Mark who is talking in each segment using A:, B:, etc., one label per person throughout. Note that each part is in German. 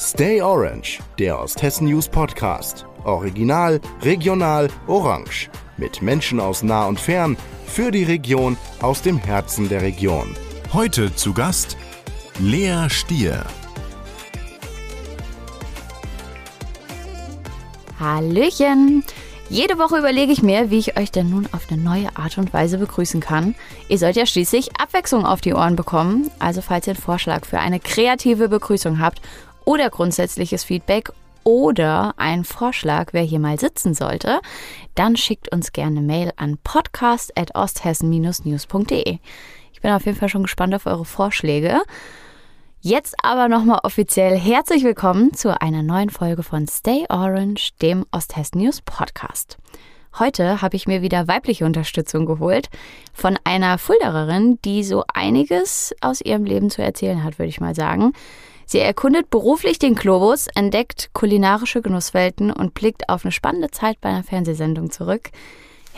A: Stay Orange, der Osthessen News Podcast. Original, regional, orange. Mit Menschen aus nah und fern, für die Region, aus dem Herzen der Region.
B: Heute zu Gast Lea Stier.
C: Hallöchen! Jede Woche überlege ich mir, wie ich euch denn nun auf eine neue Art und Weise begrüßen kann. Ihr sollt ja schließlich Abwechslung auf die Ohren bekommen. Also falls ihr einen Vorschlag für eine kreative Begrüßung habt oder grundsätzliches Feedback oder einen Vorschlag, wer hier mal sitzen sollte, dann schickt uns gerne Mail an podcast.osthessen-news.de. Ich bin auf jeden Fall schon gespannt auf eure Vorschläge. Jetzt aber nochmal offiziell herzlich willkommen zu einer neuen Folge von Stay Orange, dem Osthessen News Podcast. Heute habe ich mir wieder weibliche Unterstützung geholt von einer Fuldererin, die so einiges aus ihrem Leben zu erzählen hat, würde ich mal sagen. Sie erkundet beruflich den Globus, entdeckt kulinarische Genusswelten und blickt auf eine spannende Zeit bei einer Fernsehsendung zurück.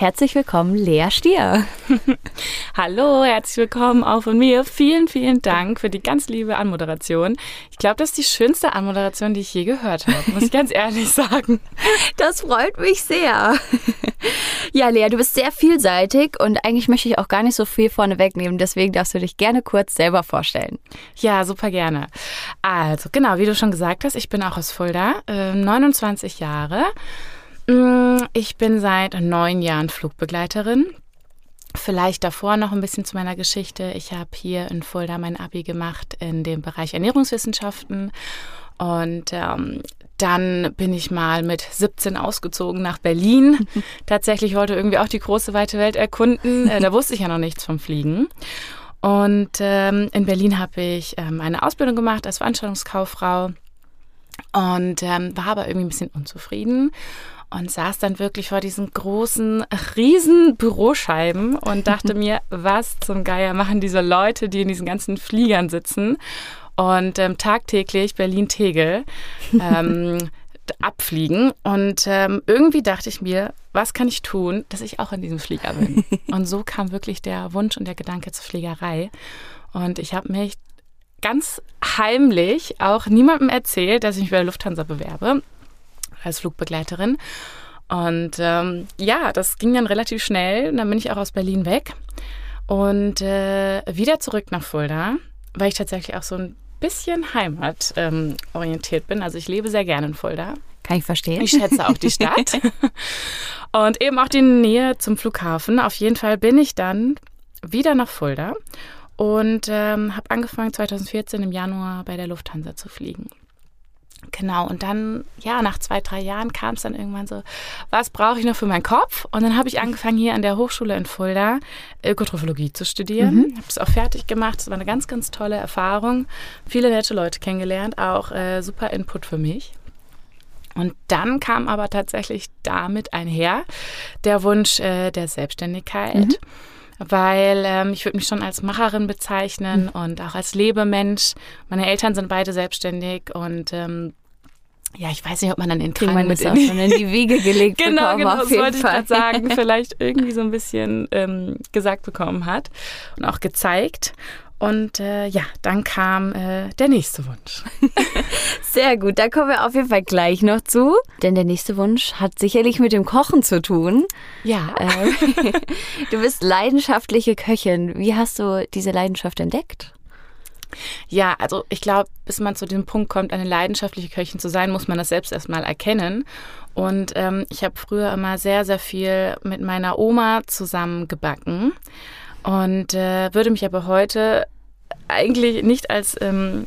C: Herzlich willkommen, Lea Stier.
D: Hallo, herzlich willkommen auch von mir. Vielen, vielen Dank für die ganz liebe Anmoderation. Ich glaube, das ist die schönste Anmoderation, die ich je gehört habe, muss ich ganz ehrlich sagen.
C: Das freut mich sehr. Ja, Lea, du bist sehr vielseitig und eigentlich möchte ich auch gar nicht so viel vorne wegnehmen. Deswegen darfst du dich gerne kurz selber vorstellen.
D: Ja, super gerne. Also, genau, wie du schon gesagt hast, ich bin auch aus Fulda, äh, 29 Jahre. Mm, ich bin seit neun Jahren Flugbegleiterin. Vielleicht davor noch ein bisschen zu meiner Geschichte. Ich habe hier in Fulda mein Abi gemacht in dem Bereich Ernährungswissenschaften und ähm, dann bin ich mal mit 17 ausgezogen nach Berlin. Tatsächlich wollte irgendwie auch die große weite Welt erkunden. Äh, da wusste ich ja noch nichts vom Fliegen. Und ähm, in Berlin habe ich ähm, eine Ausbildung gemacht als Veranstaltungskauffrau und ähm, war aber irgendwie ein bisschen unzufrieden und saß dann wirklich vor diesen großen, riesen Büroscheiben und dachte mir, was zum Geier machen diese Leute, die in diesen ganzen Fliegern sitzen und ähm, tagtäglich Berlin-Tegel ähm, abfliegen. Und ähm, irgendwie dachte ich mir, was kann ich tun, dass ich auch in diesem Flieger bin? und so kam wirklich der Wunsch und der Gedanke zur Fliegerei. Und ich habe mich ganz heimlich auch niemandem erzählt, dass ich mich bei der Lufthansa bewerbe als Flugbegleiterin. Und ähm, ja, das ging dann relativ schnell. Dann bin ich auch aus Berlin weg und äh, wieder zurück nach Fulda, weil ich tatsächlich auch so ein bisschen heimatorientiert ähm, bin. Also ich lebe sehr gerne in Fulda.
C: Kann ich verstehen.
D: Ich schätze auch die Stadt. und eben auch die Nähe zum Flughafen. Auf jeden Fall bin ich dann wieder nach Fulda und ähm, habe angefangen 2014 im Januar bei der Lufthansa zu fliegen. Genau, und dann, ja, nach zwei, drei Jahren kam es dann irgendwann so, was brauche ich noch für meinen Kopf? Und dann habe ich angefangen, hier an der Hochschule in Fulda Ökotrophologie zu studieren. Mhm. Habe es auch fertig gemacht. Es war eine ganz, ganz tolle Erfahrung. Viele nette Leute kennengelernt, auch äh, super Input für mich. Und dann kam aber tatsächlich damit einher der Wunsch äh, der Selbstständigkeit. Mhm weil ähm, ich würde mich schon als Macherin bezeichnen mhm. und auch als Lebemensch. Meine Eltern sind beide selbstständig und ähm, ja, ich weiß nicht, ob man dann in
C: Kriegen mit in die, schon in die Wiege gelegt
D: genau,
C: bekommen,
D: genau,
C: auf jeden
D: wollte
C: Fall.
D: ich gerade sagen, vielleicht irgendwie so ein bisschen ähm, gesagt bekommen hat und auch gezeigt. Und äh, ja, dann kam äh, der nächste Wunsch.
C: Sehr gut, da kommen wir auf jeden Fall gleich noch zu. Denn der nächste Wunsch hat sicherlich mit dem Kochen zu tun.
D: Ja.
C: Ähm, du bist leidenschaftliche Köchin. Wie hast du diese Leidenschaft entdeckt?
D: Ja, also ich glaube, bis man zu dem Punkt kommt, eine leidenschaftliche Köchin zu sein, muss man das selbst erstmal erkennen. Und ähm, ich habe früher immer sehr, sehr viel mit meiner Oma zusammen gebacken und äh, würde mich aber heute eigentlich nicht als ähm,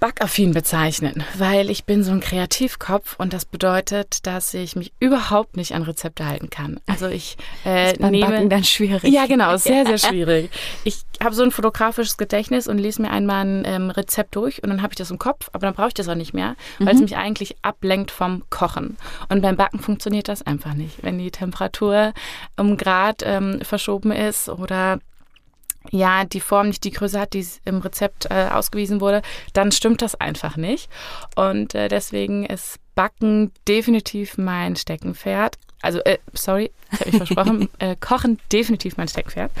D: backaffin bezeichnen, weil ich bin so ein Kreativkopf und das bedeutet, dass ich mich überhaupt nicht an Rezepte halten kann. Also ich
C: äh, ist beim nehme Backen dann schwierig.
D: Ja, genau, sehr sehr schwierig. Ich habe so ein fotografisches Gedächtnis und lese mir einmal ein ähm, Rezept durch und dann habe ich das im Kopf, aber dann brauche ich das auch nicht mehr, weil mhm. es mich eigentlich ablenkt vom Kochen. Und beim Backen funktioniert das einfach nicht, wenn die Temperatur um Grad ähm, verschoben ist oder ja, die Form nicht die Größe hat, die im Rezept äh, ausgewiesen wurde, dann stimmt das einfach nicht. Und äh, deswegen ist Backen definitiv mein Steckenpferd. Also, äh, sorry, ich habe mich versprochen, äh, Kochen definitiv mein Steckenpferd.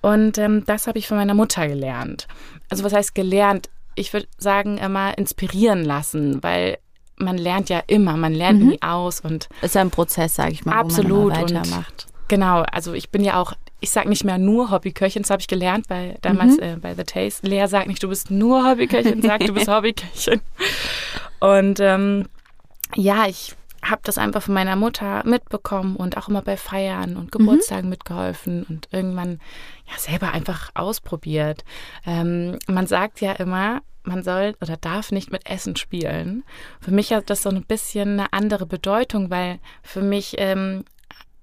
D: Und ähm, das habe ich von meiner Mutter gelernt. Also, was heißt gelernt? ich würde sagen, immer inspirieren lassen, weil man lernt ja immer, man lernt
C: Mhm.
D: nie aus und
C: Ist ja ein Prozess, sage ich mal,
D: Absolut,
C: wo man weitermacht.
D: Genau, also ich bin ja auch, ich sage nicht mehr nur Hobbyköchin, das habe ich gelernt bei damals äh, bei The Taste. Lea sagt nicht, du bist nur Hobbyköchin, sagt, du bist Hobbyköchin. Und ähm, ja, ich habe das einfach von meiner Mutter mitbekommen und auch immer bei Feiern und Geburtstagen mitgeholfen und irgendwann ja selber einfach ausprobiert. Ähm, man sagt ja immer, man soll oder darf nicht mit Essen spielen. Für mich hat das so ein bisschen eine andere Bedeutung, weil für mich ähm,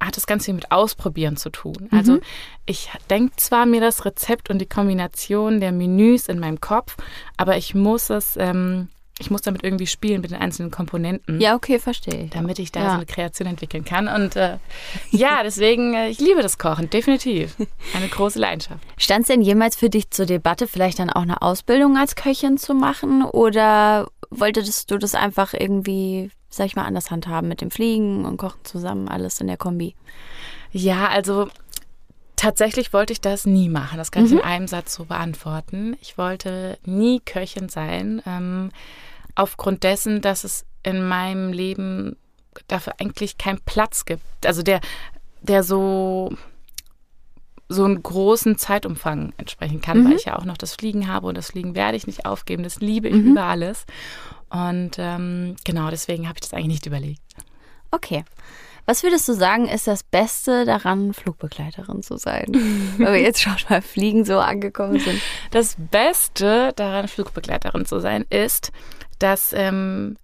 D: hat es ganz viel mit Ausprobieren zu tun. Also ich denke zwar mir das Rezept und die Kombination der Menüs in meinem Kopf, aber ich muss es, ähm, ich muss damit irgendwie spielen mit den einzelnen Komponenten
C: Ja, okay, verstehe
D: damit ich da
C: Ja.
D: so eine Kreation entwickeln kann. Und äh, ja, deswegen, äh, ich liebe das Kochen, definitiv. Eine große Leidenschaft.
C: Stand es denn jemals für dich zur Debatte, vielleicht dann auch eine Ausbildung als Köchin zu machen? Oder wolltest du das einfach irgendwie, sag ich mal, anders handhaben mit dem Fliegen und Kochen zusammen, alles in der Kombi?
D: Ja, also tatsächlich wollte ich das nie machen. Das kann ich in einem Satz so beantworten. Ich wollte nie Köchin sein, ähm, aufgrund dessen, dass es in meinem Leben dafür eigentlich keinen Platz gibt. Also der, der so so einen großen Zeitumfang entsprechen kann, weil ich ja auch noch das Fliegen habe und das Fliegen werde ich nicht aufgeben. Das liebe ich über alles. Und ähm, genau deswegen habe ich das eigentlich nicht überlegt.
C: Okay. Was würdest du sagen, ist das Beste daran, Flugbegleiterin zu sein? Weil wir jetzt schon mal Fliegen so angekommen sind.
D: Das Beste daran, Flugbegleiterin zu sein, ist, dass ähm,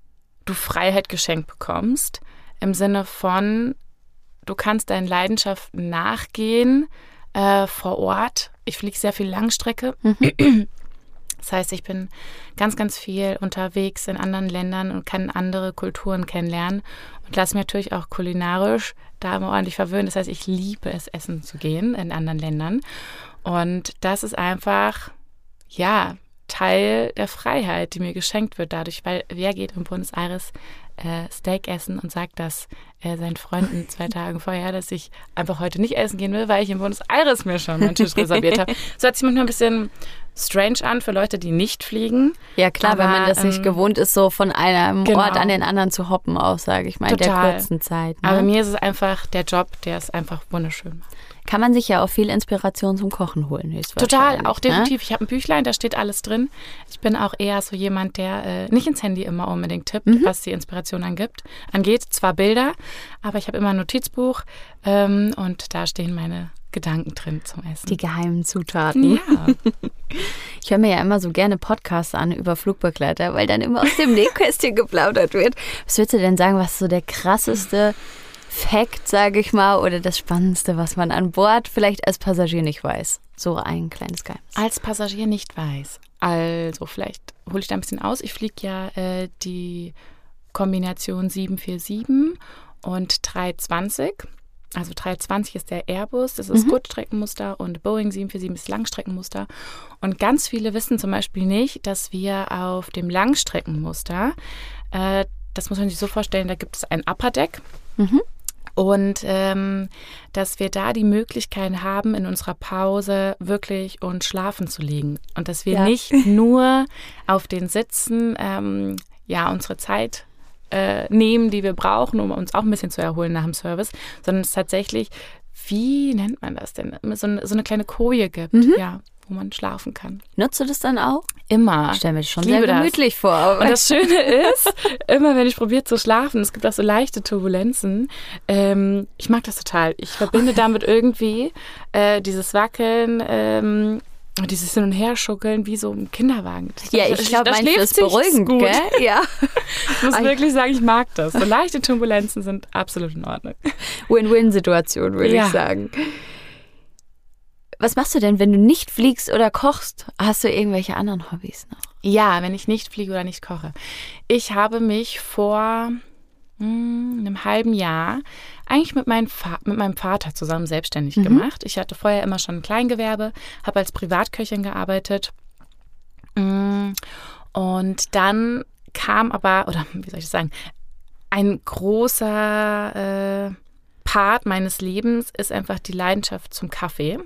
D: du Freiheit geschenkt bekommst. Im Sinne von, du kannst deinen Leidenschaften nachgehen äh, vor Ort. Ich fliege sehr viel Langstrecke. Das heißt, ich bin ganz, ganz viel unterwegs in anderen Ländern und kann andere Kulturen kennenlernen und lasse mich natürlich auch kulinarisch da immer ordentlich verwöhnen. Das heißt, ich liebe es, essen zu gehen in anderen Ländern. Und das ist einfach, ja, Teil der Freiheit, die mir geschenkt wird dadurch, weil wer geht in Buenos Aires äh, Steak essen und sagt das äh, seinen Freunden zwei Tage vorher, dass ich einfach heute nicht essen gehen will, weil ich in Buenos Aires mir schon meinen Tisch reserviert habe. So hört sich manchmal ein bisschen strange an für Leute, die nicht fliegen.
C: Ja, klar, wenn
D: Aber,
C: man das nicht
D: ähm,
C: gewohnt ist, so von einem
D: genau.
C: Ort an den anderen zu hoppen, auch, sage ich mal, in der kurzen Zeit. Ne?
D: Aber mir ist es einfach der Job, der es einfach wunderschön macht.
C: Kann man sich ja auch viel Inspiration zum Kochen holen.
D: Total, auch
C: Ne?
D: definitiv. Ich habe ein Büchlein, da steht alles drin. Ich bin auch eher so jemand, der äh, nicht ins Handy immer unbedingt tippt,
C: Mhm.
D: was die Inspiration angibt, angeht. Zwar Bilder, aber ich habe immer ein Notizbuch ähm, und da stehen meine Gedanken drin zum Essen.
C: Die geheimen Zutaten.
D: ja,
C: Ich höre mir ja immer so gerne Podcasts an über Flugbegleiter, weil dann immer aus dem Nähkästchen geplaudert wird. Was würdest du denn sagen, was so der krasseste Fact, sage ich mal, oder das Spannendste, was man an Bord vielleicht als Passagier nicht weiß? So ein kleines Geheimnis.
D: als Passagier nicht weiß. Also vielleicht hole ich da ein bisschen aus. Ich fliege ja äh, die Kombination 747 und 320. Also 320 ist der Airbus, das ist Kurzstreckenmuster und Boeing 747 ist Langstreckenmuster. Und ganz viele wissen zum Beispiel nicht, dass wir auf dem Langstreckenmuster, äh, das muss man sich so vorstellen, da gibt es ein Upper Deck. Und ähm, dass wir da die Möglichkeit haben, in unserer Pause wirklich und schlafen zu liegen. Und dass wir
C: Ja.
D: nicht nur auf den Sitzen ähm, ja unsere Zeit äh, nehmen, die wir brauchen, um uns auch ein bisschen zu erholen nach dem Service, sondern es tatsächlich, wie nennt man das denn? So eine, so eine kleine Koje gibt, ja, wo man schlafen kann.
C: Nutzt du das dann auch?
D: Immer.
C: Ich stelle mir das schon sehr
D: liebe das.
C: gemütlich vor.
D: Und das Schöne ist, immer wenn ich probiere zu schlafen, es gibt auch so leichte Turbulenzen, ähm, ich mag das total. Ich verbinde damit irgendwie äh, dieses Wackeln, ähm, und dieses Hin- und Herschuckeln wie so im Kinderwagen. Das-
C: ja, ich glaube, mein
D: schläft
C: ist beruhigend,
D: gut.
C: gell? Ja.
D: Ich muss wirklich sagen, ich mag das. So leichte Turbulenzen sind absolut in Ordnung.
C: Win-Win-Situation, würde
D: Ja.
C: ich sagen. Was machst du denn, wenn du nicht fliegst oder kochst? Hast du irgendwelche anderen Hobbys noch?
D: Ja, wenn ich nicht fliege oder nicht koche. Ich habe mich vor hm, einem halben Jahr eigentlich mit, meinem Fa mit meinem Vater zusammen selbstständig gemacht. Ich hatte vorher immer schon ein Kleingewerbe, habe als Privatköchin gearbeitet. Mm, Und dann kam aber, oder wie soll ich das sagen, ein großer äh, Part meines Lebens ist einfach die Leidenschaft zum Kaffee,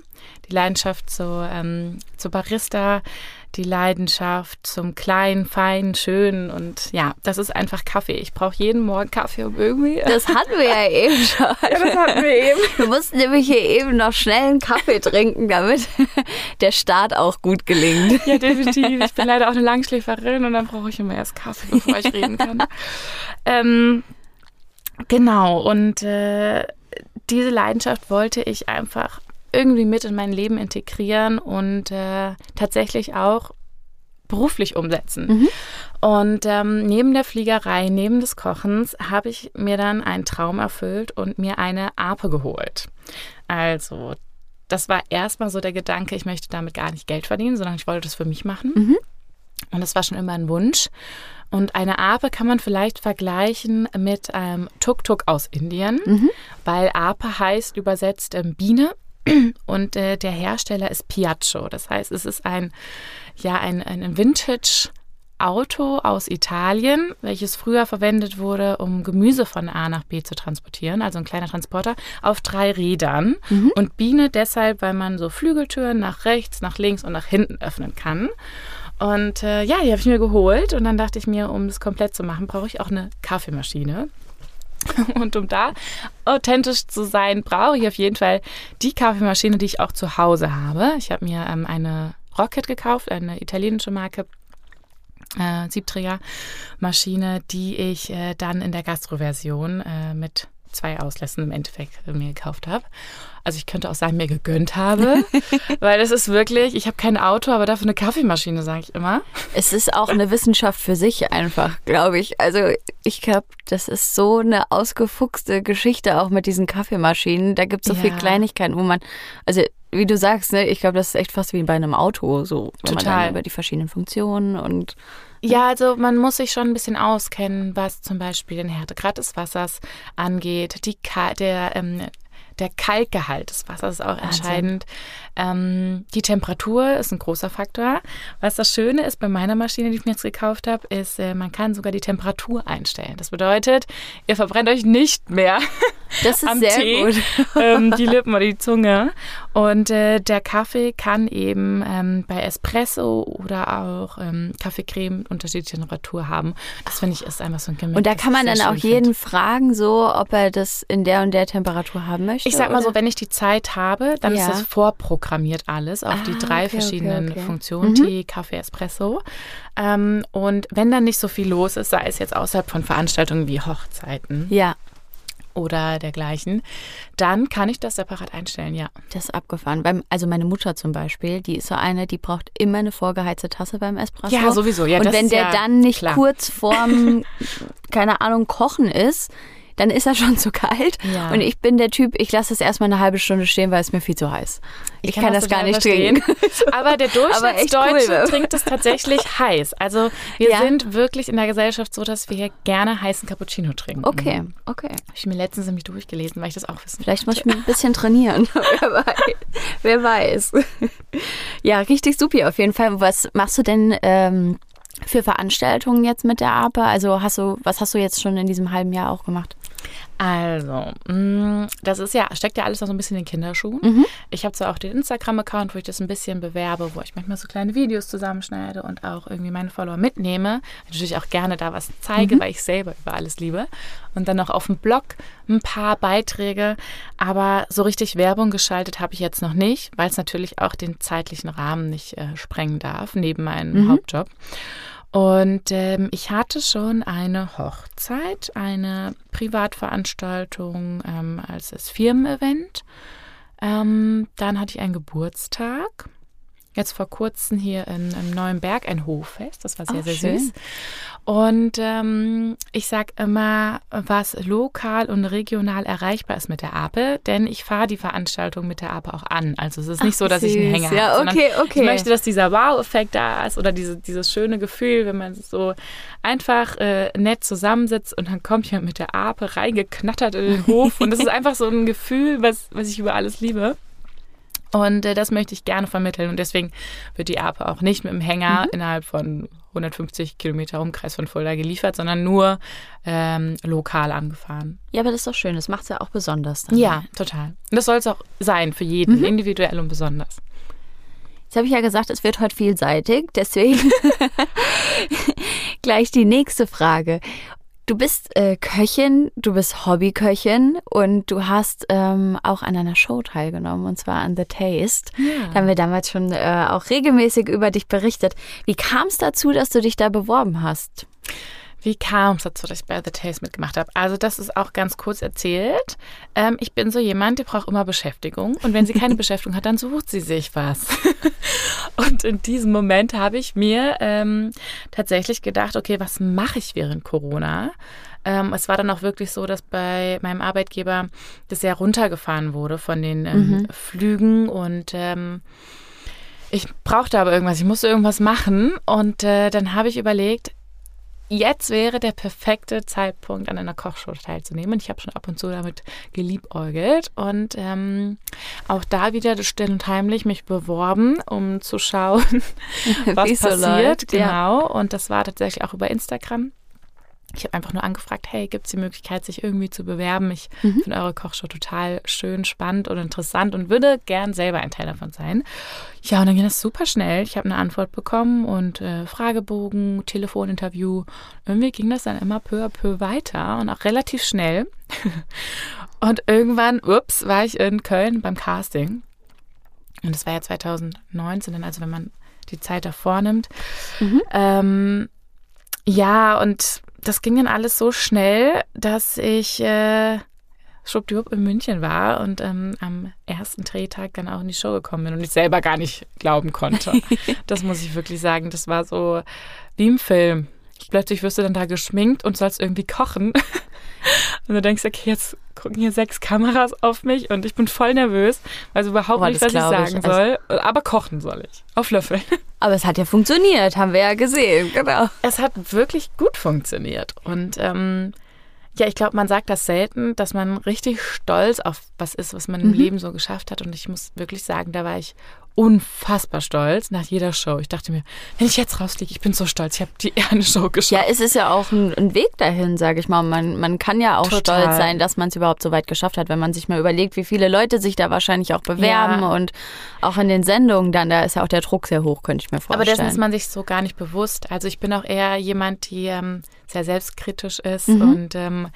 D: die Leidenschaft zu, ähm, zu Barista, die Leidenschaft zum kleinen, feinen, schönen und ja, das ist einfach Kaffee. Ich brauche jeden Morgen Kaffee um irgendwie.
C: Das hatten wir ja eben schon.
D: Ja, das hatten wir eben.
C: Wir mussten nämlich hier eben noch schnell einen Kaffee trinken, damit der Start auch gut gelingt.
D: Ja, definitiv. Ich bin leider auch eine Langschläferin und dann brauche ich immer erst Kaffee, bevor ich reden kann. ähm, genau, und äh, diese Leidenschaft wollte ich einfach irgendwie mit in mein Leben integrieren und äh, tatsächlich auch beruflich umsetzen.
C: Mhm.
D: Und ähm, neben der Fliegerei, neben des Kochens, habe ich mir dann einen Traum erfüllt und mir eine Ape geholt. Also, das war erstmal so der Gedanke, ich möchte damit gar nicht Geld verdienen, sondern ich wollte das für mich machen.
C: Mhm.
D: Und das war schon immer ein Wunsch. Und eine Ape kann man vielleicht vergleichen mit einem Tuk-Tuk aus Indien,
C: Mhm.
D: weil Ape heißt übersetzt ähm, Biene und äh, der Hersteller ist Piaggio. Das heißt, es ist ein, ja, ein, ein Vintage-Auto aus Italien, welches früher verwendet wurde, um Gemüse von A nach B zu transportieren, also ein kleiner Transporter auf drei Rädern. Und Biene deshalb, weil man so Flügeltüren nach rechts, nach links und nach hinten öffnen kann. Und äh, ja, die habe ich mir geholt und dann dachte ich mir, um das komplett zu machen, brauche ich auch eine Kaffeemaschine. Und um da authentisch zu sein, brauche ich auf jeden Fall die Kaffeemaschine, die ich auch zu Hause habe. Ich habe mir ähm, eine Rocket gekauft, eine italienische Marke, äh, Siebträgermaschine, die ich äh, dann in der Gastro-Version äh, mit zwei Auslässen im Endeffekt äh, mir gekauft habe. Also ich könnte auch sagen, mir gegönnt habe, weil das ist wirklich, ich habe kein Auto, aber dafür eine Kaffeemaschine, sage ich immer.
C: Es ist auch eine Wissenschaft für sich einfach, glaube ich. Also ich glaube, das ist so eine ausgefuchste Geschichte auch mit diesen Kaffeemaschinen. Da gibt es so
D: Ja.
C: viele Kleinigkeiten, wo man, also wie du sagst, ne, ich glaube, das ist echt fast wie bei einem Auto, so
D: Total.
C: dann über die verschiedenen Funktionen und
D: Ja, also man muss sich schon ein bisschen auskennen, was zum Beispiel den Härtegrad des Wassers angeht. Die Ka der, ähm, der Kalkgehalt des Wassers ist auch entscheidend. Ähm, die Temperatur ist ein großer Faktor. Was das Schöne ist bei meiner Maschine, die ich mir jetzt gekauft habe, ist, äh, man kann sogar die Temperatur einstellen. Das bedeutet, ihr verbrennt euch nicht mehr
C: das ist
D: am
C: sehr
D: Tee,
C: gut.
D: ähm, die Lippen oder die Zunge. Und äh, der Kaffee kann eben ähm, bei Espresso oder auch ähm, Kaffeecreme unterschiedliche Temperatur haben. Das finde ich ist einfach so ein Gimmick.
C: Und da kann man dann auch jeden
D: find.
C: fragen, so, ob er das in der und der Temperatur haben möchte.
D: Ich sag mal so,
C: oder?
D: wenn ich die Zeit habe, dann
C: Ja.
D: ist das vorprogrammiert alles auf
C: Ah,
D: die drei
C: okay, okay,
D: verschiedenen
C: okay.
D: Funktionen,
C: Mhm.
D: Tee, Kaffee, Espresso. Ähm, und wenn dann nicht so viel los ist, sei es jetzt außerhalb von Veranstaltungen wie Hochzeiten
C: Ja,
D: oder dergleichen, dann kann ich das separat einstellen, ja.
C: das ist abgefahren. Beim, also meine Mutter zum Beispiel, die ist so eine, die braucht immer eine vorgeheizte Tasse beim Espresso.
D: Ja, sowieso. Ja,
C: und wenn der
D: ja
C: dann nicht
D: klar.
C: kurz vorm, keine Ahnung, Kochen ist, dann ist er schon zu kalt.
D: Ja.
C: Und ich bin der Typ, ich lasse es erstmal eine halbe Stunde stehen, weil es mir viel zu heiß. Ich, kann, das, gar nicht
D: verstehen.
C: trinken.
D: Aber der
C: cool,
D: Durchschnittsdeutsche
C: ne?
D: trinkt es tatsächlich heiß. Also wir
C: Ja.
D: sind wirklich in der Gesellschaft so, dass wir hier gerne heißen Cappuccino trinken.
C: Okay, okay.
D: Habe ich mir letztens nämlich durchgelesen, weil ich das auch wissen
C: Vielleicht muss ich ein bisschen trainieren. wer, weiß. wer weiß. Ja, richtig supi auf jeden Fall. Was machst du denn ähm, für Veranstaltungen jetzt mit der APA? Also hast du, was hast du jetzt schon in diesem halben Jahr auch gemacht?
D: Also, mh, das ist ja, steckt ja alles noch so ein bisschen in den Kinderschuhen.
C: Mhm.
D: Ich habe zwar auch den Instagram-Account, wo ich das ein bisschen bewerbe, wo ich manchmal so kleine Videos zusammenschneide und auch irgendwie meine Follower mitnehme. Natürlich auch gerne da was zeige, weil ich selber über alles liebe. Und dann noch auf dem Blog ein paar Beiträge. Aber so richtig Werbung geschaltet habe ich jetzt noch nicht, weil es natürlich auch den zeitlichen Rahmen nicht äh, sprengen darf, neben meinem Hauptjob. Und ähm, ich hatte schon eine Hochzeit, eine Privatveranstaltung ähm, als das Firmen-Event. Ähm, dann hatte ich einen Geburtstag. Jetzt vor kurzem hier in, im Neuen Berg ein Hoffest. Das war sehr,
C: Ach,
D: sehr
C: schön.
D: süß. Und ähm, ich sag immer, was lokal und regional erreichbar ist mit der Ape, denn ich fahre die Veranstaltung mit der Ape auch an. Also es ist nicht
C: Ach,
D: so, dass ich einen
C: süß.
D: Hänger
C: Ja,
D: habe,
C: okay, okay.
D: ich möchte, dass dieser Wow-Effekt da ist oder diese, dieses schöne Gefühl, wenn man so einfach äh, nett zusammensitzt und dann kommt jemand mit der Ape reingeknattert in den Hof und das ist einfach so ein Gefühl, was, was ich über alles liebe. Und äh, das möchte ich gerne vermitteln und deswegen wird die Ape auch nicht mit dem Hänger innerhalb von 150 Kilometer Umkreis von Fulda geliefert, sondern nur ähm, lokal angefahren.
C: Ja, aber das ist doch schön. Das macht es ja auch besonders. Dann.
D: Ja, total. Und das soll es auch sein für jeden,
C: Mhm.
D: individuell und besonders.
C: Jetzt habe ich ja gesagt, es wird heute vielseitig. Deswegen gleich die nächste Frage. Du bist äh, Köchin, du bist Hobbyköchin und du hast ähm, auch an einer Show teilgenommen und zwar an The Taste. Da haben wir damals schon äh, auch regelmäßig über dich berichtet. Wie kam es dazu, dass du dich da beworben hast?
D: Wie kam es dazu, dass ich bei The Taste mitgemacht habe? Also das ist auch ganz kurz erzählt. Ähm, ich bin so jemand, die braucht immer Beschäftigung. Und wenn sie keine Beschäftigung hat, dann sucht sie sich was. Und in diesem Moment habe ich mir ähm, tatsächlich gedacht, okay, was mache ich während Corona? Ähm, es war dann auch wirklich so, dass bei meinem Arbeitgeber das sehr runtergefahren wurde von den ähm, Flügen und ähm, ich brauchte aber irgendwas, ich musste irgendwas machen und äh, dann habe ich überlegt, jetzt wäre der perfekte Zeitpunkt, an einer Kochshow teilzunehmen. Ich habe schon ab und zu damit geliebäugelt und ähm, auch da wieder still und heimlich mich beworben, um zu schauen, was
C: Wie's so
D: passiert.
C: läuft, ja.
D: genau. Und das war tatsächlich auch über Instagram. Ich habe einfach nur angefragt, hey, gibt es die Möglichkeit, sich irgendwie zu bewerben? Ich
C: Mhm.
D: finde eure Kochshow total schön, spannend und interessant und würde gern selber ein Teil davon sein. Ja, und dann ging das super schnell. Ich habe eine Antwort bekommen und äh, Fragebogen, Telefoninterview. Irgendwie ging das dann immer peu à peu weiter und auch relativ schnell. und irgendwann, ups, war ich in Köln beim Casting. Und das war ja 2019, dann also wenn man die Zeit davor nimmt. Ähm, ja, und das ging dann alles so schnell, dass ich äh, schwuppdiwupp in München war und ähm, am ersten Drehtag dann auch in die Show gekommen bin und ich selber gar nicht glauben konnte. das muss ich wirklich sagen. Das war so wie im Film. Plötzlich wirst du dann da geschminkt und sollst irgendwie kochen. Und du denkst, okay, jetzt gucken hier sechs Kameras auf mich und ich bin voll nervös, weiß überhaupt
C: Boah,
D: nicht, was ich
C: glaub ich.
D: sagen
C: Also-
D: soll. Aber kochen soll ich. Auf Löffel.
C: Aber es hat ja funktioniert, haben wir ja gesehen, genau.
D: Es hat wirklich gut funktioniert. Und ähm, ja, ich glaube, man sagt das selten, dass man richtig stolz auf was ist, was man im Leben so geschafft hat. Und ich muss wirklich sagen, da war ich unfassbar stolz nach jeder Show. Ich dachte mir, wenn ich jetzt rausfliege, ich bin so stolz, ich habe die eine Show geschafft.
C: Ja, es ist ja auch ein, ein Weg dahin, sage ich mal. Man, man kann ja auch
D: Total.
C: stolz sein, dass man es überhaupt so weit geschafft hat, wenn man sich mal überlegt, wie viele Leute sich da wahrscheinlich auch bewerben
D: Ja.
C: und auch in den Sendungen dann, da ist ja auch der Druck sehr hoch, könnte ich mir
D: Aber
C: vorstellen.
D: dessen ist man sich so gar nicht bewusst. Also ich bin auch eher jemand, die ähm, sehr selbstkritisch ist
C: Mhm.
D: und ähm,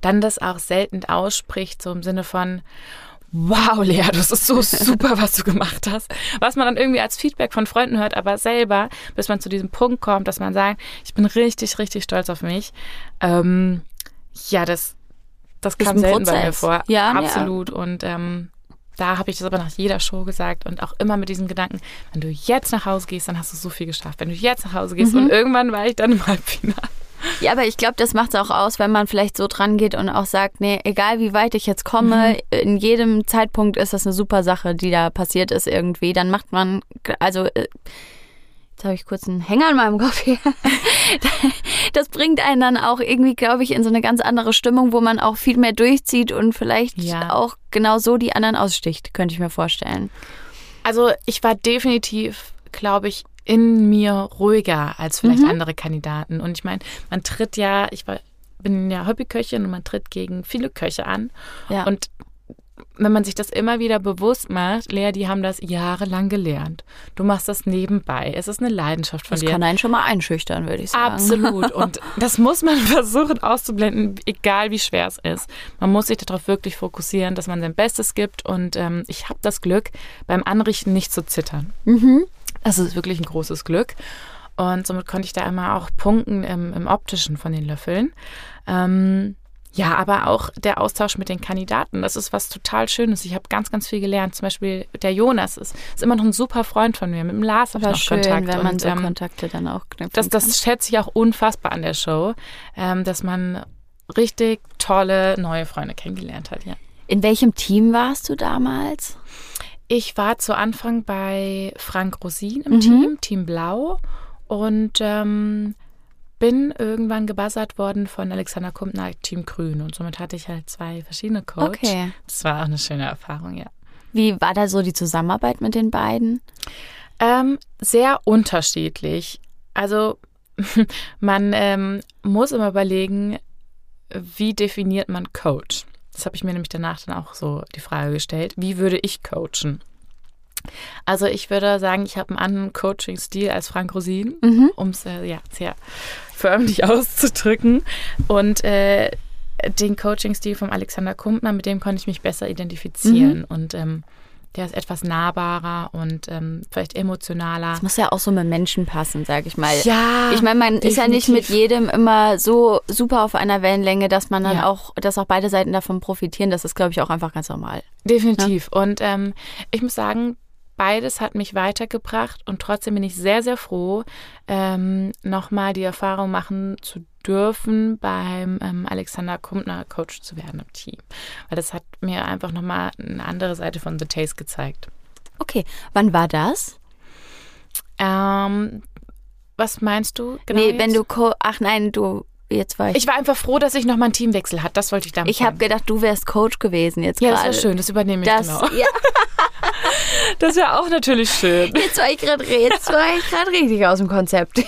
D: dann das auch selten ausspricht, so im Sinne von, wow, Lea, das ist so super, was du gemacht hast. Was man dann irgendwie als Feedback von Freunden hört, aber selber, bis man zu diesem Punkt kommt, dass man sagt, ich bin richtig, richtig stolz auf mich. Ähm, ja, das, das kam selten bei mir
C: Prozess.
D: vor.
C: Ja, ja.
D: absolut. Und ähm, da habe ich das aber nach jeder Show gesagt und auch immer mit diesem Gedanken, wenn du jetzt nach Hause gehst, dann hast du so viel geschafft. Wenn du jetzt nach Hause
C: Mhm.
D: gehst und irgendwann war ich dann im Halbfinale.
C: Ja, aber ich glaube, das macht es auch aus, wenn man vielleicht so dran geht und auch sagt, nee, egal wie weit ich jetzt komme, in jedem Zeitpunkt ist das eine super Sache, die da passiert ist irgendwie. Dann macht man, also äh, jetzt habe ich kurz einen Hänger in meinem Kopf hier. Das bringt einen dann auch irgendwie, glaube ich, in so eine ganz andere Stimmung, wo man auch viel mehr durchzieht und vielleicht
D: Ja.
C: auch genau so die anderen aussticht, könnte ich mir vorstellen.
D: Also ich war definitiv, glaube ich, in mir ruhiger als vielleicht
C: Mhm.
D: andere Kandidaten. Und ich meine, man tritt ja, ich war, bin ja Hobbyköchin und man tritt gegen viele Köche an.
C: Ja.
D: Und wenn man sich das immer wieder bewusst macht, Lea, die haben das jahrelang gelernt. Du machst das nebenbei. Es ist eine Leidenschaft von
C: das
D: dir.
C: kann einen schon mal einschüchtern, würde ich sagen.
D: Absolut. Und das muss man versuchen auszublenden, egal wie schwer es ist. Man muss sich darauf wirklich fokussieren, dass man sein Bestes gibt. Und ähm, ich habe das Glück, beim Anrichten nicht zu zittern. Das ist wirklich ein großes Glück. Und somit konnte ich da immer auch punkten im, im optischen von den Löffeln. Ähm, ja, aber auch der Austausch mit den Kandidaten, das ist was total Schönes. Ich habe ganz, ganz viel gelernt. Zum Beispiel der Jonas ist, ist immer noch ein super Freund von mir. Mit dem Lars habe ich noch
C: schön,
D: Kontakt.
C: wenn man
D: Und,
C: so
D: ähm,
C: Kontakte dann auch knüpfen
D: das, das schätze ich auch unfassbar an der Show, ähm, dass man richtig tolle neue Freunde kennengelernt hat. Ja.
C: In welchem Team warst du damals?
D: Ich war zu Anfang bei Frank Rosin im
C: Mhm.
D: Team, Team Blau, und ähm, bin irgendwann gebuzzert worden von Alexander Kumpner, Team Grün. Und somit hatte ich halt zwei verschiedene Coaches.
C: Okay.
D: Das war auch eine schöne Erfahrung, ja.
C: Wie war da so die Zusammenarbeit mit den beiden?
D: Ähm, sehr unterschiedlich. Also man ähm, muss immer überlegen, wie definiert man Coach? Das habe ich mir nämlich danach dann auch so die Frage gestellt. Wie würde ich coachen? Also ich würde sagen, ich habe einen anderen Coaching-Stil als Frank Rosin,
C: Mhm.
D: um es äh, ja, sehr förmlich auszudrücken. Und äh, den Coaching-Stil von Alexander Kumpner, mit dem konnte ich mich besser identifizieren.
C: Mhm.
D: Und ähm, der ist etwas nahbarer und ähm, vielleicht emotionaler.
C: Das muss ja auch so mit Menschen passen, sag ich mal.
D: Ja,
C: Ich meine, man ist ja nicht mit
D: definitiv.
C: jedem immer so super auf einer Wellenlänge, dass man dann
D: Ja.
C: auch, dass auch beide Seiten davon profitieren. Das ist, glaube ich, auch einfach ganz normal.
D: Definitiv. Und ähm, ich muss sagen, beides hat mich weitergebracht und trotzdem bin ich sehr, sehr froh, ähm, nochmal die Erfahrung machen zu dürfen, beim ähm, Alexander Kumpner Coach zu werden im Team. Weil das hat mir einfach nochmal eine andere Seite von The Taste gezeigt.
C: Okay, wann war das?
D: Ähm, was meinst du genau?
C: nee,
D: jetzt?
C: wenn du, Co ach nein, du, jetzt war ich.
D: ich war einfach froh, dass ich nochmal einen Teamwechsel hatte. Das wollte ich damit
C: Ich habe gedacht, du wärst Coach gewesen jetzt
D: Ja, das
C: gerade.
D: war schön. Das übernehme ich
C: Das,
D: genau.
C: ja,
D: Das wäre auch natürlich schön.
C: jetzt war ich gerade richtig aus dem Konzept.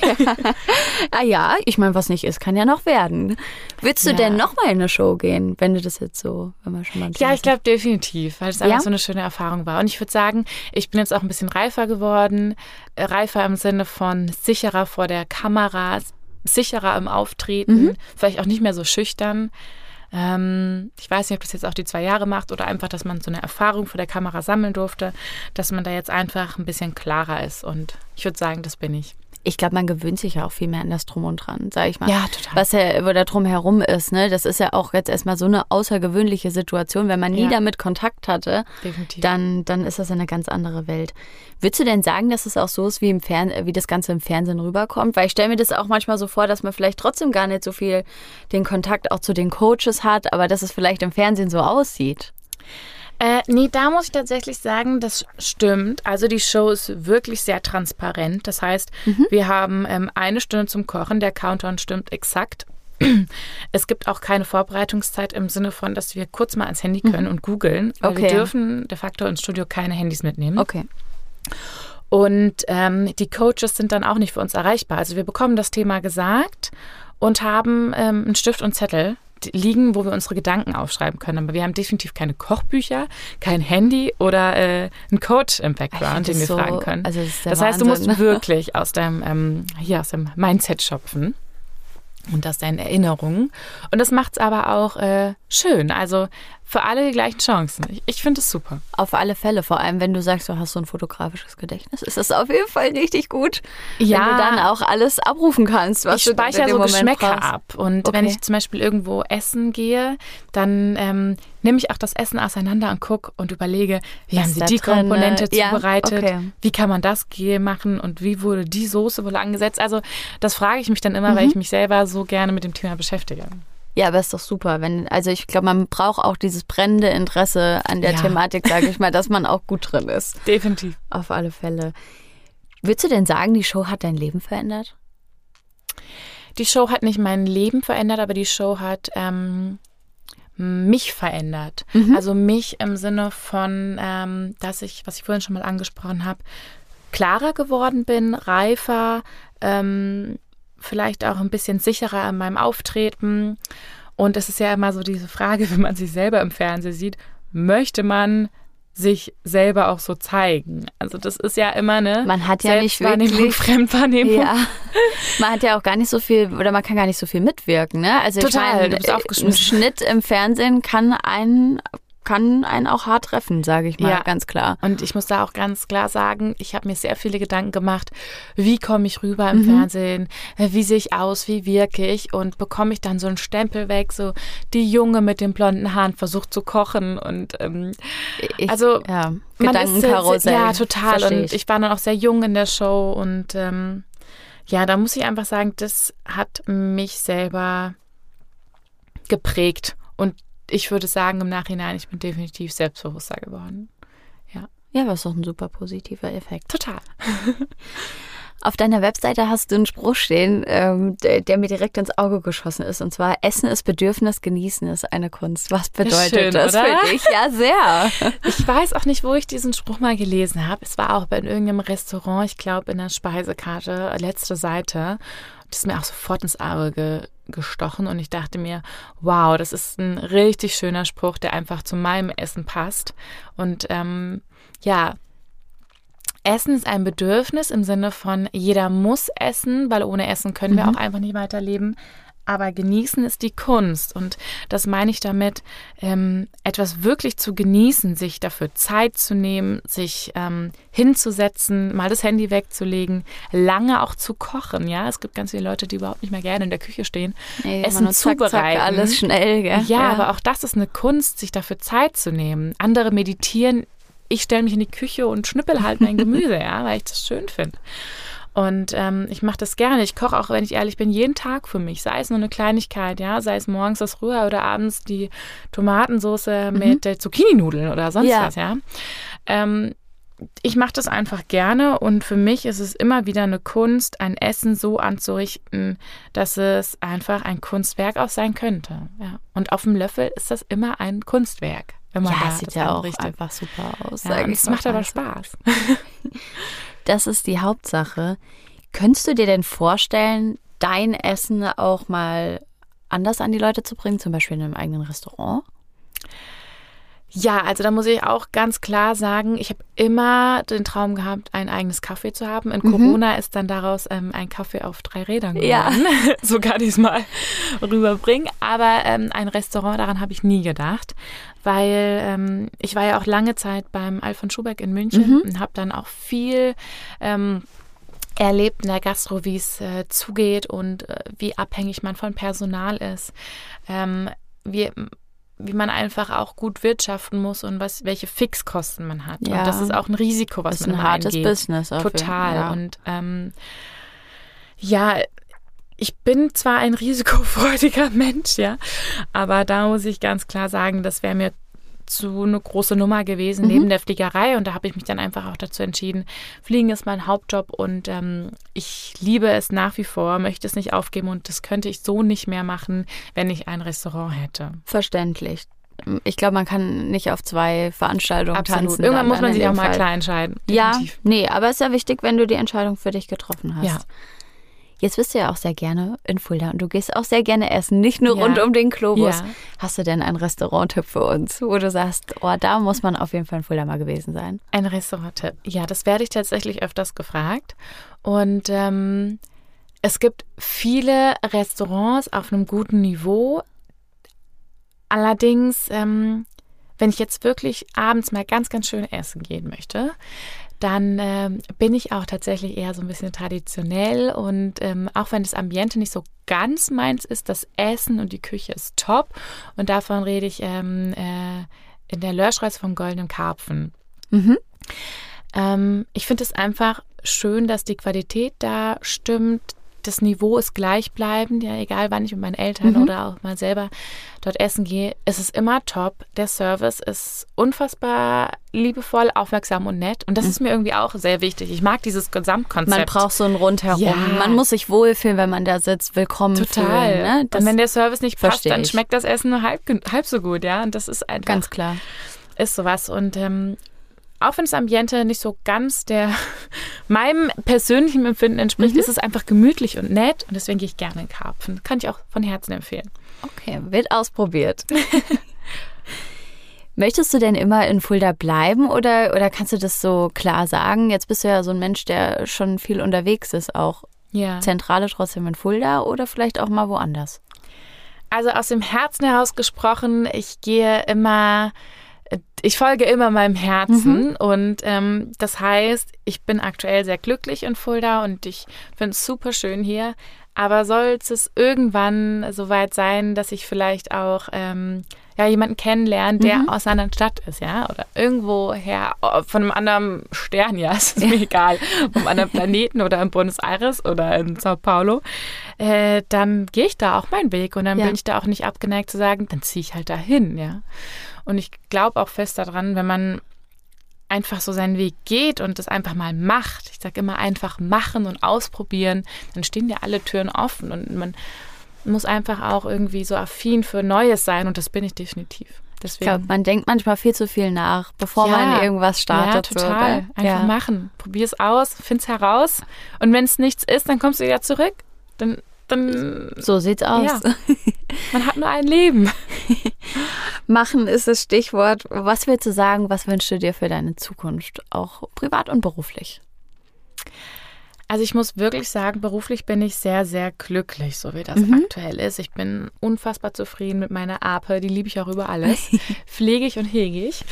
C: ah ja, ich meine, was nicht ist, kann ja noch werden. Würdest du
D: Ja.
C: denn noch mal in eine Show gehen, wenn du das jetzt so, wenn wir schon mal
D: Ja, ich glaube definitiv, weil es einfach
C: Ja?
D: so eine schöne Erfahrung war. Und ich würde sagen, ich bin jetzt auch ein bisschen reifer geworden. Äh, Reifer im Sinne von sicherer vor der Kamera, sicherer im Auftreten, vielleicht auch nicht mehr so schüchtern. Ähm, ich weiß nicht, ob das jetzt auch die zwei Jahre macht oder einfach, dass man so eine Erfahrung vor der Kamera sammeln durfte, dass man da jetzt einfach ein bisschen klarer ist. Und ich würde sagen, das bin ich.
C: Ich glaube, man gewöhnt sich ja auch viel mehr an das Drum und Dran, sag ich mal.
D: Ja, total.
C: Was ja wo da drum herum ist, ne? Das ist ja auch jetzt erstmal so eine außergewöhnliche Situation. Wenn man nie
D: Ja.
C: damit Kontakt hatte,
D: Definitiv.
C: dann, dann ist das eine ganz andere Welt. Würdest du denn sagen, dass es auch so ist, wie, im Fern wie das Ganze im Fernsehen rüberkommt? Weil ich stelle mir das auch manchmal so vor, dass man vielleicht trotzdem gar nicht so viel den Kontakt auch zu den Coaches hat, aber dass es vielleicht im Fernsehen so aussieht.
D: Äh, nee, da muss ich tatsächlich sagen, das stimmt. Also die Show ist wirklich sehr transparent. Das heißt, wir haben ähm, eine Stunde zum Kochen. Der Countdown stimmt exakt. Es gibt auch keine Vorbereitungszeit im Sinne von, dass wir kurz mal ans Handy können und googeln. Weil wir
C: Okay.
D: dürfen de facto ins Studio keine Handys mitnehmen.
C: Okay.
D: Und ähm, die Coaches sind dann auch nicht für uns erreichbar. Also wir bekommen das Thema gesagt und haben ähm, einen Stift und Zettel die liegen, wo wir unsere Gedanken aufschreiben können. Aber wir haben definitiv keine Kochbücher, kein Handy oder äh, einen Coach im Background, den wir
C: das
D: fragen
C: so-
D: können.
C: also das
D: das heißt, du musst wirklich aus deinem, ähm, hier aus dem Mindset schöpfen und aus deinen Erinnerungen. Und das macht es aber auch äh, schön. Also für alle die gleichen Chancen. Ich, ich finde es super.
C: Auf alle Fälle, vor allem wenn du sagst, du hast so ein fotografisches Gedächtnis, ist das auf jeden Fall richtig gut, wenn
D: Ja.
C: du dann auch alles abrufen kannst, was
D: ich
C: du dann in
D: speichere
C: dem
D: so
C: Moment
D: Geschmäcker
C: brauchst.
D: ab. Und wenn
C: Okay.
D: ich zum Beispiel irgendwo essen gehe, dann ähm, nehme ich auch das Essen auseinander und gucke und überlege, wie
C: Was
D: haben sie die
C: drin,
D: Komponente
C: ja,
D: zubereitet,
C: okay.
D: wie kann man das machen und wie wurde die Soße wohl angesetzt. Also das frage ich mich dann immer,
C: Mhm.
D: weil ich mich selber so gerne mit dem Thema beschäftige.
C: Ja, aber ist doch super. Wenn, also ich glaube, man braucht auch dieses brennende Interesse an der
D: Ja.
C: Thematik, sage ich mal, dass man auch gut drin ist.
D: Definitiv.
C: Auf alle Fälle. Würdest du denn sagen, die Show hat dein Leben verändert?
D: Die Show hat nicht mein Leben verändert, aber die Show hat ähm, mich verändert. Also mich im Sinne von, ähm, dass ich, was ich vorhin schon mal angesprochen habe, klarer geworden bin, reifer, ähm, vielleicht auch ein bisschen sicherer in meinem Auftreten. Und es ist ja immer so diese Frage, wenn man sich selber im Fernsehen sieht, möchte man sich selber auch so zeigen? Also das ist ja immer eine
C: Man hat ja nicht wirklich-
D: Fremdwahrnehmung.
C: Ja. Man hat ja auch gar nicht so viel, oder man kann gar nicht so viel mitwirken, ne? Also
D: Total,
C: ich meine,
D: du bist
C: äh, ein. Schnitt im Fernsehen kann einen, kann einen auch hart treffen, sage ich mal,
D: Ja.
C: ganz klar.
D: Und ich muss da auch ganz klar sagen, ich habe mir sehr viele Gedanken gemacht, wie komme ich rüber im Fernsehen, äh, wie sehe ich aus, wie wirke ich und bekomme ich dann so einen Stempel weg, so die Junge mit den blonden Haaren versucht zu kochen und ähm,
C: Ich,
D: Also,
C: ja, Gedankenkarussell.
D: Ja, total.
C: versteh
D: Und ich war dann auch sehr jung in der Show und ähm, ja, da muss ich einfach sagen, das hat mich selber geprägt und ich würde sagen im Nachhinein, ich bin definitiv selbstbewusster geworden.
C: Ja, aber ist doch ein super positiver Effekt.
D: Total.
C: Auf deiner Webseite hast du einen Spruch stehen, ähm, der, der mir direkt ins Auge geschossen ist. Und zwar, Essen ist Bedürfnis, Genießen ist eine Kunst. Was bedeutet
D: schön,
C: das
D: oder?
C: für dich? Ja, sehr.
D: Ich weiß auch nicht, wo ich diesen Spruch mal gelesen habe. Es war auch bei irgendeinem Restaurant, ich glaube in der Speisekarte, letzte Seite. das ist mir auch sofort ins Auge ge gestochen und ich dachte mir, wow, das ist ein richtig schöner Spruch, der einfach zu meinem Essen passt. Und ähm, ja, Essen ist ein Bedürfnis im Sinne von jeder muss essen, weil ohne Essen können wir
C: Mhm.
D: auch einfach nicht weiterleben. Aber genießen ist die Kunst. Und das meine ich damit, ähm, etwas wirklich zu genießen, sich dafür Zeit zu nehmen, sich ähm, hinzusetzen, mal das Handy wegzulegen, lange auch zu kochen. Ja, es gibt ganz viele Leute, die überhaupt nicht mehr gerne in der Küche stehen.
C: Nee,
D: Essen
C: zack, zack,
D: zubereiten.
C: alles schnell, gell?
D: Ja, aber auch das ist eine Kunst, sich dafür Zeit zu nehmen. Andere meditieren. Ich stelle mich in die Küche und schnippel halt mein Gemüse, ja, weil ich das schön finde. Und ähm, ich mache das gerne. Ich koche auch, wenn ich ehrlich bin, jeden Tag für mich. Sei es nur eine Kleinigkeit, ja, sei es morgens das Rührei oder abends die Tomatensauce mit äh, Zucchini-Nudeln oder sonst
C: Ja.
D: was, ja. Ähm, ich mache das einfach gerne und für mich ist es immer wieder eine Kunst, ein Essen so anzurichten, dass es einfach ein Kunstwerk auch sein könnte. Ja. Und auf dem Löffel ist das immer ein Kunstwerk, wenn man
C: Ja,
D: da
C: sieht ja auch
D: anrichtet.
C: einfach super aus.
D: Ja, es macht aber. Spaß.
C: Das ist die Hauptsache. Könntest du dir denn vorstellen, dein Essen auch mal anders an die Leute zu bringen, zum Beispiel in einem eigenen Restaurant?
D: Ja, also da muss ich auch ganz klar sagen, ich habe immer den Traum gehabt, ein eigenes Café zu haben. In Corona ist dann daraus ähm, ein Kaffee auf drei Rädern geworden.
C: Ja.
D: so kann ich es mal rüberbringen. Aber ähm, ein Restaurant, daran habe ich nie gedacht, weil ähm, ich war ja auch lange Zeit beim Alfons Schubeck in München und habe dann auch viel ähm, erlebt in der Gastro, wie es äh, zugeht und äh, wie abhängig man von Personal ist, ähm, wie, man einfach auch gut wirtschaften muss und was, welche Fixkosten man hat.
C: Ja.
D: Und das ist auch ein Risiko, was
C: ist
D: man
C: ein hartes
D: eingeht.
C: Business. auf
D: Total.
C: Ja.
D: Und ähm, ja, ich bin zwar ein risikofreudiger Mensch, ja, aber da muss ich ganz klar sagen, das wäre mir zu eine große Nummer gewesen
C: Mhm.
D: neben der Fliegerei und da habe ich mich dann einfach auch dazu entschieden, Fliegen ist mein Hauptjob und ähm, ich liebe es nach wie vor, möchte es nicht aufgeben und das könnte ich so nicht mehr machen, wenn ich ein Restaurant hätte.
C: Verständlich. Ich glaube, man kann nicht auf zwei Veranstaltungen
D: Absolut.
C: tanzen.
D: Irgendwann muss man sich auch mal klar entscheiden.
C: Ja,
D: Definitiv.
C: nee, aber es ist ja wichtig, wenn du die Entscheidung für dich getroffen hast.
D: Ja.
C: Jetzt bist du ja auch sehr gerne in Fulda und du gehst auch sehr gerne essen, nicht nur
D: Ja.
C: rund um den Globus.
D: Ja.
C: Hast du denn einen Restauranttipp für uns, wo du sagst, oh, da muss man auf jeden Fall in Fulda mal gewesen sein?
D: Ein Restaurant-Tipp. Ja, das werde ich tatsächlich öfters gefragt. Und ähm, es gibt viele Restaurants auf einem guten Niveau. Allerdings, ähm, wenn ich jetzt wirklich abends mal ganz, ganz schön essen gehen möchte, dann ähm, bin ich auch tatsächlich eher so ein bisschen traditionell und ähm, auch wenn das Ambiente nicht so ganz meins ist, das Essen und die Küche ist top und davon rede ich ähm, äh, in der Lörschreis vom Goldenen Karpfen.
C: Mhm.
D: Ähm, ich finde es einfach schön, dass die Qualität da stimmt. Das Niveau ist gleichbleibend, ja, egal wann ich mit meinen Eltern
C: Mhm.
D: oder auch mal selber dort essen gehe. Es ist immer top. Der Service ist unfassbar liebevoll, aufmerksam und nett. Und das ist mir irgendwie auch sehr wichtig. Ich mag dieses Gesamtkonzept.
C: Man braucht so ein Rundherum.
D: Ja.
C: Man muss sich wohlfühlen, wenn man da sitzt, willkommen
D: total.
C: fühlen. Ne?
D: Und wenn der Service nicht passt, dann schmeckt das Essen nur halb, halb so gut, ja. Und das ist einfach
C: ganz klar.
D: ist sowas. Und ähm, auch wenn das Ambiente nicht so ganz der meinem persönlichen Empfinden entspricht,
C: Mhm.
D: ist es einfach gemütlich und nett und deswegen gehe ich gerne in Karpfen. Kann ich auch von Herzen empfehlen.
C: Okay, wird ausprobiert. Möchtest du denn immer in Fulda bleiben oder, oder kannst du das so klar sagen? Jetzt bist du ja so ein Mensch, der schon viel unterwegs ist, auch
D: Ja.
C: Zentrale trotzdem in Fulda oder vielleicht auch mal woanders?
D: Also aus dem Herzen heraus gesprochen, ich gehe immer, ich folge immer meinem Herzen und ähm, das heißt, ich bin aktuell sehr glücklich in Fulda und ich finde es super schön hier. Aber soll es irgendwann soweit sein, dass ich vielleicht auch ähm, ja, jemanden kennenlerne, der aus einer anderen Stadt ist, ja, oder irgendwoher oh, von einem anderen Stern, ja, ist mir egal, vom anderen Planeten oder in Buenos Aires oder in Sao Paulo, äh, dann gehe ich da auch meinen Weg und dann
C: Ja.
D: bin ich da auch nicht abgeneigt zu sagen, dann ziehe ich halt dahin, ja. Und ich glaube auch fest daran, wenn man einfach so seinen Weg geht und das einfach mal macht. Ich sage immer einfach machen und ausprobieren, dann stehen dir alle Türen offen und man muss einfach auch irgendwie so affin für Neues sein und das bin ich definitiv.
C: Ich
D: Deswegen.
C: glaube, man denkt manchmal viel zu viel nach, bevor
D: Ja.
C: man irgendwas startet.
D: Ja,
C: so,
D: total.
C: gell?
D: Einfach
C: ja.
D: machen. Probier es aus, find's heraus. Und wenn es nichts ist, dann kommst du wieder zurück Dann, dann
C: So sieht's aus.
D: Ja. man hat nur ein Leben.
C: Machen ist das Stichwort. Was willst du sagen? Was wünschst du dir für deine Zukunft, auch privat und beruflich?
D: Also ich muss wirklich sagen, beruflich bin ich sehr, sehr glücklich, so wie das aktuell ist. Ich bin unfassbar zufrieden mit meiner Ape, die liebe ich auch über alles. Pflege ich und hege ich.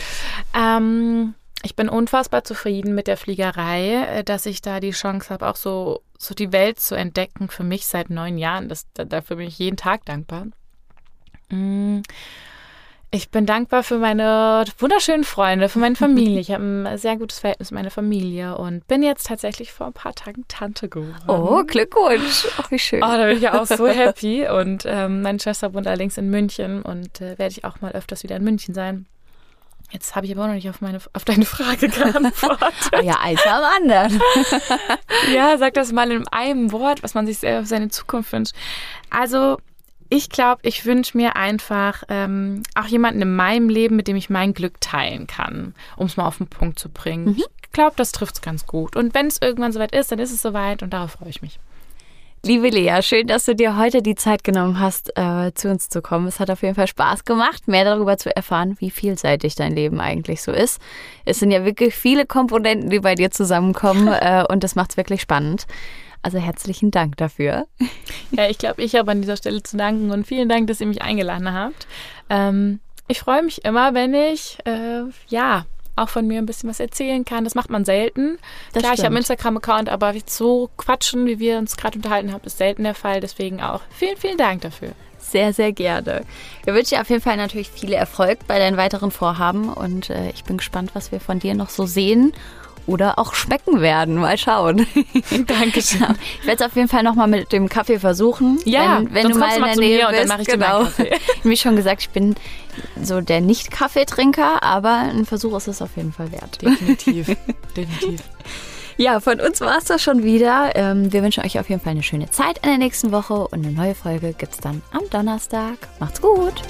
D: Ähm, ich bin unfassbar zufrieden mit der Fliegerei, äh, dass ich da die Chance habe, auch so, so die Welt zu entdecken für mich seit neun Jahren. Das, da- dafür bin ich jeden Tag dankbar. Mm. Ich bin dankbar für meine wunderschönen Freunde, für meine Familie. Ich habe ein sehr gutes Verhältnis mit meiner Familie und bin jetzt tatsächlich vor ein paar Tagen Tante geworden.
C: Oh, Glückwunsch. Oh, wie schön.
D: Oh, da bin ich ja auch so happy. Und ähm, meine Schwester wohnt allerdings in München und äh, werde ich auch mal öfters wieder in München sein. Jetzt habe ich aber auch noch nicht auf, meine, auf deine Frage geantwortet.
C: Ah ja, eins am anderen.
D: ja, sag das mal in einem Wort, was man sich selber für seine Zukunft wünscht. Also, ich glaube, ich wünsche mir einfach ähm, auch jemanden in meinem Leben, mit dem ich mein Glück teilen kann, um es mal auf den Punkt zu bringen. Ich glaube, das trifft es ganz gut. Und wenn es irgendwann soweit ist, dann ist es soweit und darauf freue ich mich.
C: Liebe Lea, schön, dass du dir heute die Zeit genommen hast, äh, zu uns zu kommen. Es hat auf jeden Fall Spaß gemacht, mehr darüber zu erfahren, wie vielseitig dein Leben eigentlich so ist. Es sind ja wirklich viele Komponenten, die bei dir zusammenkommen äh, und das macht es wirklich spannend. Also herzlichen Dank dafür.
D: Ja, ich glaube, ich habe an dieser Stelle zu danken und vielen Dank, dass ihr mich eingeladen habt. Ähm, ich freue mich immer, wenn ich, äh, ja, auch von mir ein bisschen was erzählen kann. Das macht man selten.
C: Das
D: Klar, ich habe einen
C: stimmt.
D: Instagram-Account, aber so quatschen, wie wir uns gerade unterhalten haben, ist selten der Fall. Deswegen auch vielen, vielen Dank dafür.
C: Sehr, sehr gerne. Wir wünschen dir auf jeden Fall natürlich viel Erfolg bei deinen weiteren Vorhaben und äh, ich bin gespannt, was wir von dir noch so sehen oder auch schmecken werden. Mal schauen.
D: Dankeschön.
C: Ja, ich werde es auf jeden Fall nochmal mit dem Kaffee versuchen.
D: Ja,
C: wenn, wenn du mal in der
D: zu
C: Nähe
D: mir und dann
C: bist.
D: mach ich dir
C: genau.
D: meinen Kaffee.
C: Wie schon gesagt, ich bin so der Nicht-Kaffeetrinker, aber ein Versuch ist es auf jeden Fall wert.
D: Definitiv. Definitiv.
C: Ja, von uns war es das schon wieder. Ähm, wir wünschen euch auf jeden Fall eine schöne Zeit in der nächsten Woche und eine neue Folge gibt's dann am Donnerstag. Macht's gut!